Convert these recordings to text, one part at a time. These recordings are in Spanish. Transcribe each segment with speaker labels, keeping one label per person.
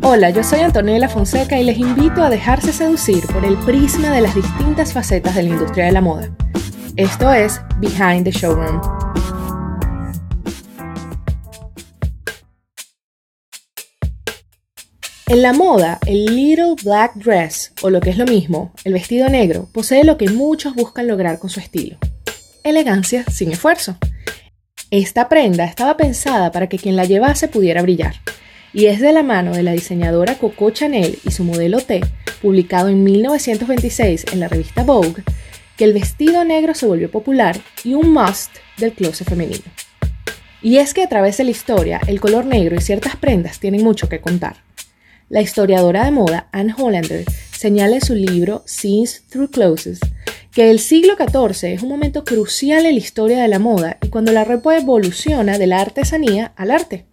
Speaker 1: Hola, yo soy Antonella Fonseca y les invito a dejarse seducir por el prisma de las distintas facetas de la industria de la moda. Esto es Behind the Showroom. En la moda, el Little Black Dress, o lo que es lo mismo, el vestido negro, posee lo que muchos buscan lograr con su estilo. Elegancia sin esfuerzo. Esta prenda estaba pensada para que quien la llevase pudiera brillar y es de la mano de la diseñadora Coco Chanel y su modelo T, publicado en 1926 en la revista Vogue, que el vestido negro se volvió popular y un must del closet femenino. Y es que a través de la historia, el color negro y ciertas prendas tienen mucho que contar. La historiadora de moda Anne Hollander señala en su libro Scenes Through Clothes que el siglo XIV es un momento crucial en la historia de la moda y cuando la ropa evoluciona de la artesanía al arte.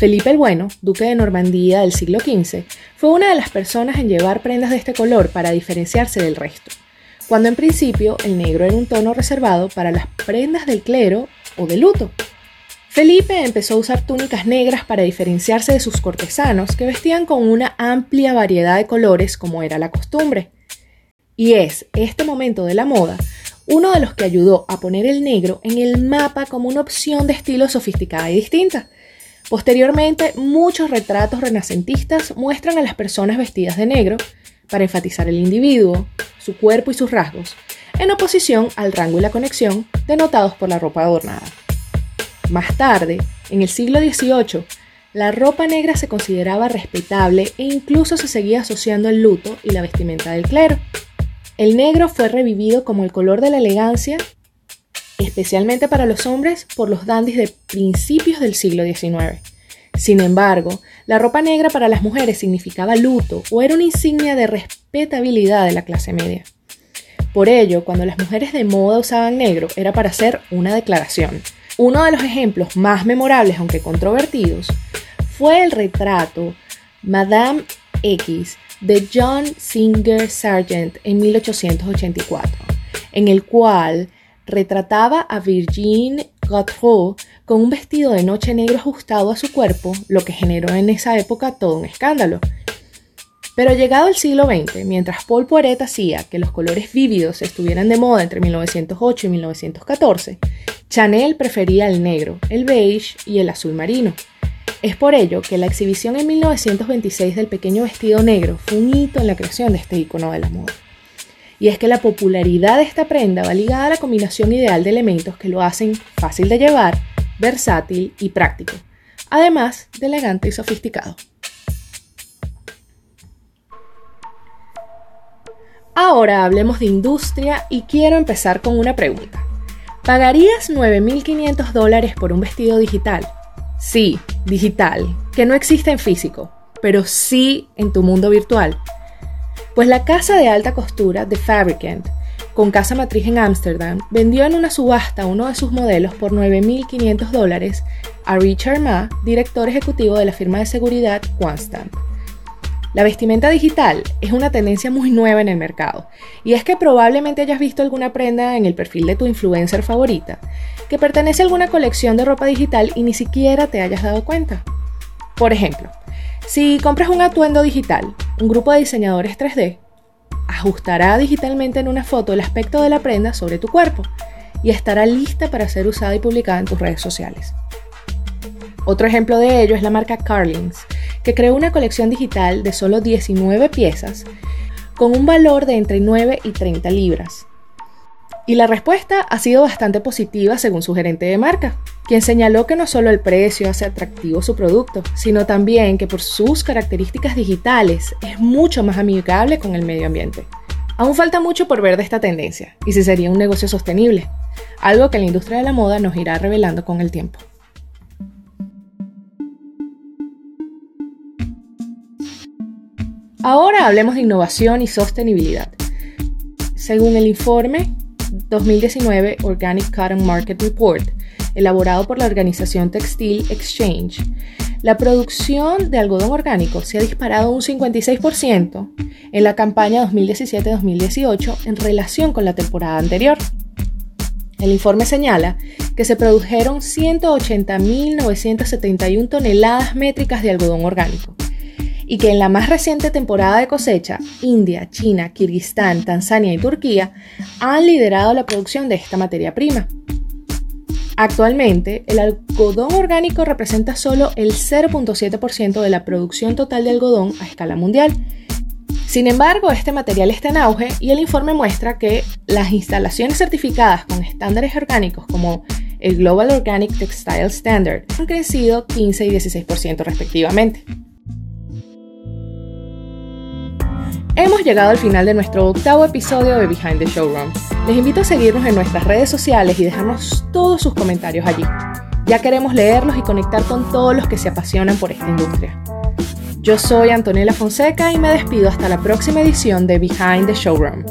Speaker 1: Felipe el Bueno, duque de Normandía del siglo XV, fue una de las personas en llevar prendas de este color para diferenciarse del resto, cuando en principio el negro era un tono reservado para las prendas del clero o de luto. Felipe empezó a usar túnicas negras para diferenciarse de sus cortesanos que vestían con una amplia variedad de colores como era la costumbre. Y es este momento de la moda uno de los que ayudó a poner el negro en el mapa como una opción de estilo sofisticada y distinta, Posteriormente, muchos retratos renacentistas muestran a las personas vestidas de negro para enfatizar el individuo, su cuerpo y sus rasgos, en oposición al rango y la conexión denotados por la ropa adornada. Más tarde, en el siglo XVIII, la ropa negra se consideraba respetable e incluso se seguía asociando al luto y la vestimenta del clero. El negro fue revivido como el color de la elegancia especialmente para los hombres por los dandis de principios del siglo XIX. Sin embargo, la ropa negra para las mujeres significaba luto o era una insignia de respetabilidad de la clase media. Por ello, cuando las mujeres de moda usaban negro era para hacer una declaración. Uno de los ejemplos más memorables, aunque controvertidos, fue el retrato Madame X de John Singer Sargent en 1884, en el cual retrataba a Virginie Gautreau con un vestido de noche negro ajustado a su cuerpo, lo que generó en esa época todo un escándalo. Pero llegado el siglo XX, mientras Paul Poiret hacía que los colores vívidos estuvieran de moda entre 1908 y 1914, Chanel prefería el negro, el beige y el azul marino. Es por ello que la exhibición en 1926 del pequeño vestido negro fue un hito en la creación de este icono de la moda. Y es que la popularidad de esta prenda va ligada a la combinación ideal de elementos que lo hacen fácil de llevar, versátil y práctico, además de elegante y sofisticado. Ahora hablemos de industria y quiero empezar con una pregunta. ¿Pagarías 9.500 dólares por un vestido digital? Sí, digital, que no existe en físico, pero sí en tu mundo virtual. Pues la casa de alta costura The Fabricant, con casa matriz en Ámsterdam, vendió en una subasta uno de sus modelos por 9.500 dólares a Richard Ma, director ejecutivo de la firma de seguridad Quanstamp. La vestimenta digital es una tendencia muy nueva en el mercado, y es que probablemente hayas visto alguna prenda en el perfil de tu influencer favorita que pertenece a alguna colección de ropa digital y ni siquiera te hayas dado cuenta. Por ejemplo, si compras un atuendo digital, un grupo de diseñadores 3D ajustará digitalmente en una foto el aspecto de la prenda sobre tu cuerpo y estará lista para ser usada y publicada en tus redes sociales. Otro ejemplo de ello es la marca Carlings, que creó una colección digital de solo 19 piezas con un valor de entre 9 y 30 libras, y la respuesta ha sido bastante positiva según su gerente de marca, quien señaló que no solo el precio hace atractivo su producto, sino también que por sus características digitales es mucho más amigable con el medio ambiente. Aún falta mucho por ver de esta tendencia y si sería un negocio sostenible, algo que la industria de la moda nos irá revelando con el tiempo. Ahora hablemos de innovación y sostenibilidad. Según el informe 2019 Organic Cotton Market Report, elaborado por la organización Textile Exchange, la producción de algodón orgánico se ha disparado un 56% en la campaña 2017-2018 en relación con la temporada anterior. El informe señala que se produjeron 180.971 toneladas métricas de algodón orgánico, y que en la más reciente temporada de cosecha, India, China, Kirguistán, Tanzania y Turquía han liderado la producción de esta materia prima. Actualmente, el algodón orgánico representa solo el 0.7% de la producción total de algodón a escala mundial. Sin embargo, este material está en auge y el informe muestra que las instalaciones certificadas con estándares orgánicos como el Global Organic Textile Standard han crecido 15 y 16% respectivamente. Hemos llegado al final de nuestro octavo episodio de Behind the Showroom. Les invito a seguirnos en nuestras redes sociales y dejarnos todos sus comentarios allí. Ya queremos leerlos y conectar con todos los que se apasionan por esta industria. Yo soy Antonella Fonseca y me despido hasta la próxima edición de Behind the Showroom.